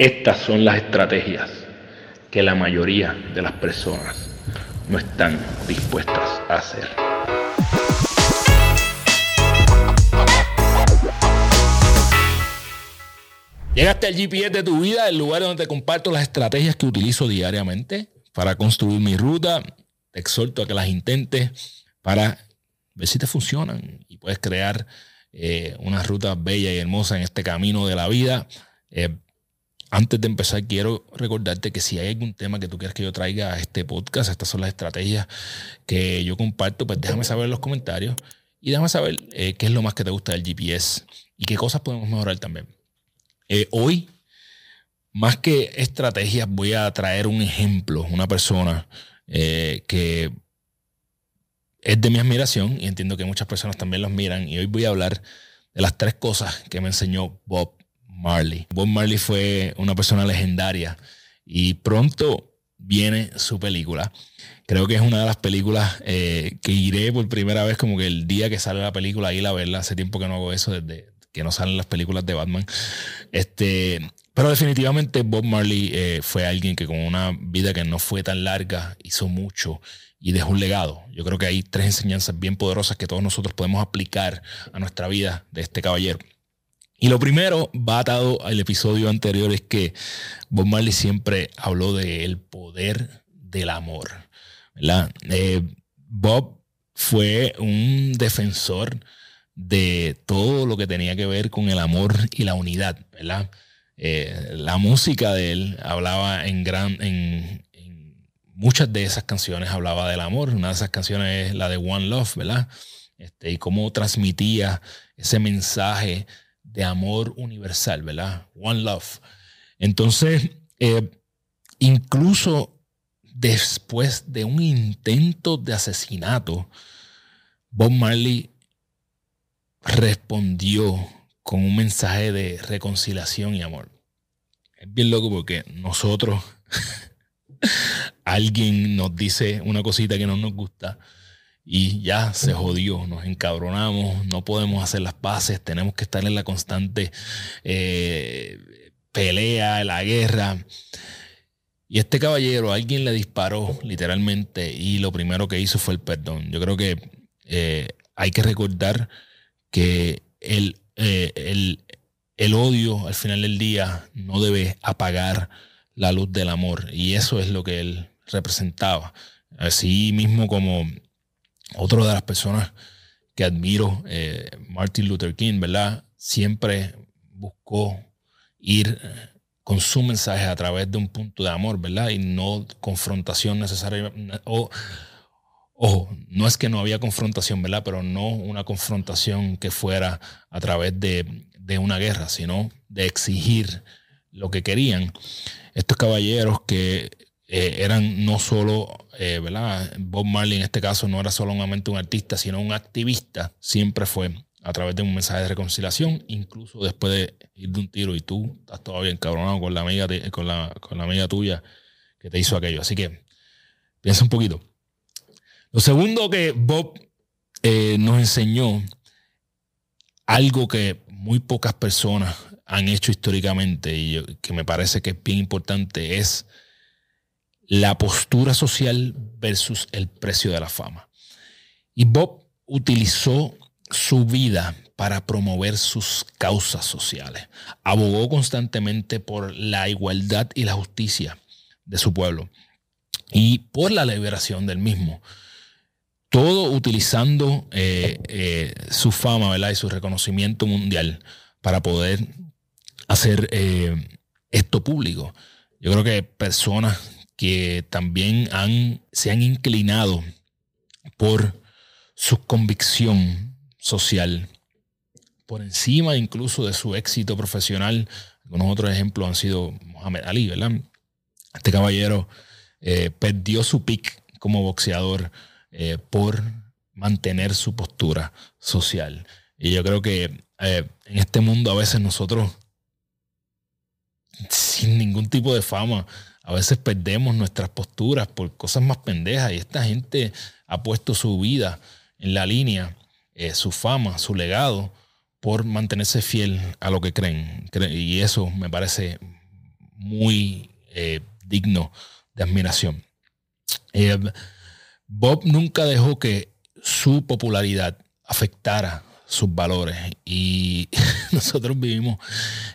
Estas son las estrategias que la mayoría de las personas no están dispuestas a hacer. Llegaste al GPS de tu vida, el lugar donde te comparto las estrategias que utilizo diariamente para construir mi ruta. Te exhorto a que las intentes para ver si te funcionan y puedes crear eh, una ruta bella y hermosa en este camino de la vida. Eh, antes de empezar, quiero recordarte que si hay algún tema que tú quieras que yo traiga a este podcast, estas son las estrategias que yo comparto, pues déjame saber en los comentarios y déjame saber eh, qué es lo más que te gusta del GPS y qué cosas podemos mejorar también. Eh, hoy, más que estrategias, voy a traer un ejemplo, una persona eh, que es de mi admiración y entiendo que muchas personas también los miran y hoy voy a hablar de las tres cosas que me enseñó Bob Marley. Bob Marley fue una persona legendaria y pronto viene su película. Creo que es una de las películas eh, que iré por primera vez como que el día que sale la película ir a verla. Hace tiempo que no hago eso desde que no salen las películas de Batman. Este, pero definitivamente Bob Marley eh, fue alguien que con una vida que no fue tan larga hizo mucho y dejó un legado. Yo creo que hay tres enseñanzas bien poderosas que todos nosotros podemos aplicar a nuestra vida de este caballero. Y lo primero, va atado al episodio anterior, es que Bob Marley siempre habló del poder del amor. Eh, Bob fue un defensor de todo lo que tenía que ver con el amor y la unidad. Eh, la música de él hablaba en, gran, en, muchas de esas canciones hablaba del amor. Una de esas canciones es la de One Love, ¿verdad? Este, y cómo transmitía ese mensaje de amor universal, ¿verdad? One love. Entonces, eh, incluso después de un intento de asesinato, Bob Marley respondió con un mensaje de reconciliación y amor. Es bien loco porque nosotros, alguien nos dice una cosita que no nos gusta y ya se jodió, nos encabronamos, no podemos hacer las paces, tenemos que estar en la constante eh, pelea, la guerra. Y este caballero, alguien le disparó literalmente y lo primero que hizo fue el perdón. Yo creo que eh, hay que recordar que el, eh, el, el odio al final del día no debe apagar la luz del amor y eso es lo que él representaba. Así mismo como otro de las personas que admiro, eh, Martin Luther King, ¿verdad? Siempre buscó ir eh, con su mensaje a través de un punto de amor, ¿verdad? Y no confrontación necesaria. O, ojo, no es que no había confrontación, ¿verdad? Pero no una confrontación que fuera a través de, de una guerra, sino de exigir lo que querían. Estos caballeros que eh, eran no solo, eh, ¿verdad? Bob Marley en este caso no era solamente un artista, sino un activista, siempre fue a través de un mensaje de reconciliación, incluso después de ir de un tiro y tú estás todavía encabronado con la amiga, con la, con la amiga tuya que te hizo aquello. Así que piensa un poquito. Lo segundo que Bob eh, nos enseñó, algo que muy pocas personas han hecho históricamente y que me parece que es bien importante, es la postura social versus el precio de la fama. Y Bob utilizó su vida para promover sus causas sociales. Abogó constantemente por la igualdad y la justicia de su pueblo y por la liberación del mismo. Todo utilizando eh, eh, su fama ¿verdad? y su reconocimiento mundial para poder hacer eh, esto público. Yo creo que personas que también han, se han inclinado por su convicción social, por encima incluso de su éxito profesional. Algunos otros ejemplos han sido Mohamed Ali, ¿verdad? Este caballero eh, perdió su pick como boxeador eh, por mantener su postura social. Y yo creo que eh, en este mundo a veces nosotros, sin ningún tipo de fama, a veces perdemos nuestras posturas por cosas más pendejas y esta gente ha puesto su vida en la línea, eh, su fama, su legado, por mantenerse fiel a lo que creen. Y eso me parece muy eh, digno de admiración. Eh, Bob nunca dejó que su popularidad afectara sus valores y nosotros vivimos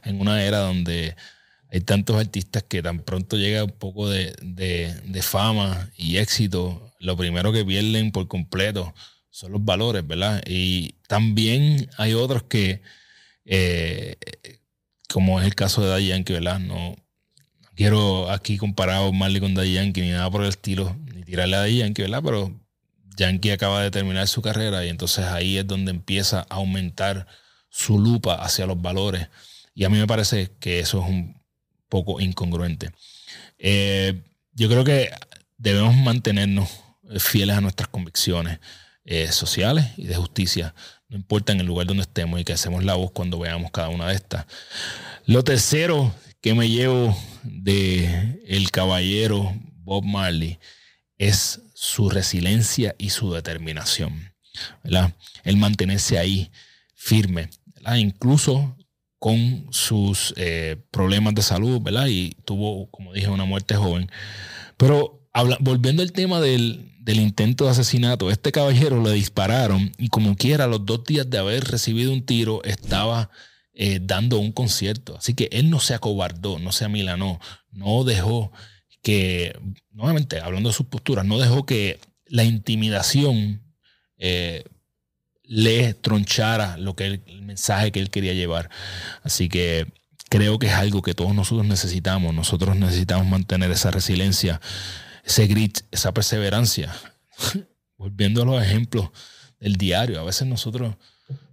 en una era donde hay tantos artistas que tan pronto llega un poco de, fama y éxito, lo primero que pierden por completo son los valores, ¿verdad? Y también hay otros que, eh, como es el caso de Daddy Yankee, ¿verdad? No, quiero aquí comparar a Marley con Daddy Yankee ni nada por el estilo, ni tirarle a Daddy Yankee, ¿verdad? Pero Yankee acaba de terminar su carrera y entonces ahí es donde empieza a aumentar su lupa hacia los valores. Y a mí me parece que eso es un poco incongruente. Eh, yo creo que debemos mantenernos fieles a nuestras convicciones eh, sociales y de justicia, no importa en el lugar donde estemos y que hacemos la voz cuando veamos cada una de estas. Lo tercero que me llevo de el caballero Bob Marley es su resiliencia y su determinación. ¿verdad? El mantenerse ahí firme, incluso con sus eh, problemas de salud, ¿verdad? Y tuvo, como dije, una muerte joven. Pero volviendo al tema del, intento de asesinato, este caballero le dispararon y como quiera, los dos días de haber recibido un tiro, estaba eh, dando un concierto. Así que él no se acobardó, no se amilanó, no dejó que, nuevamente, hablando de sus posturas, no dejó que la intimidación eh, le tronchara lo que el mensaje que él quería llevar. Así que creo que es algo que todos nosotros necesitamos. Nosotros necesitamos mantener esa resiliencia, ese grit, esa perseverancia. Volviendo a los ejemplos del diario, a veces nosotros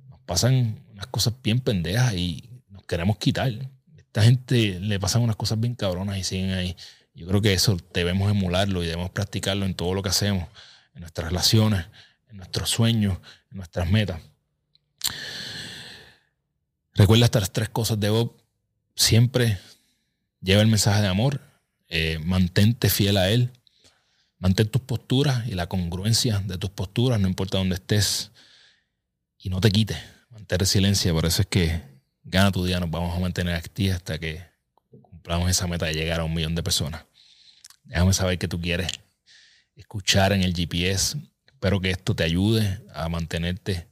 nos pasan unas cosas bien pendejas y nos queremos quitar. Esta gente le pasan unas cosas bien cabronas y siguen ahí. Yo creo que eso debemos emularlo y debemos practicarlo en todo lo que hacemos, en nuestras relaciones, en nuestros sueños, nuestras metas. Recuerda estas tres cosas de Bob. Siempre lleva el mensaje de amor, eh, mantente fiel a él, mantén tus posturas y la congruencia de tus posturas, no importa dónde estés, y no te quites, mantén resiliencia. Por eso es que gana tu día, nos vamos a mantener aquí hasta que cumplamos esa meta de llegar a un millón de personas. Déjame saber que tú quieres escuchar en el GPS. Espero que esto te ayude a mantenerte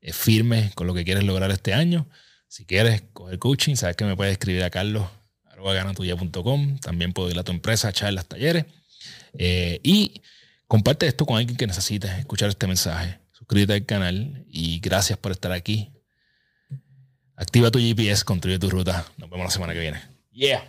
eh, firme con lo que quieres lograr este año. Si quieres coger coaching, sabes que me puedes escribir a carlos También puedo ir a tu empresa, charlas, talleres. Eh, y comparte esto con alguien que necesite escuchar este mensaje. Suscríbete al canal y gracias por estar aquí. Activa tu GPS, construye tu ruta. Nos vemos la semana que viene. Yeah.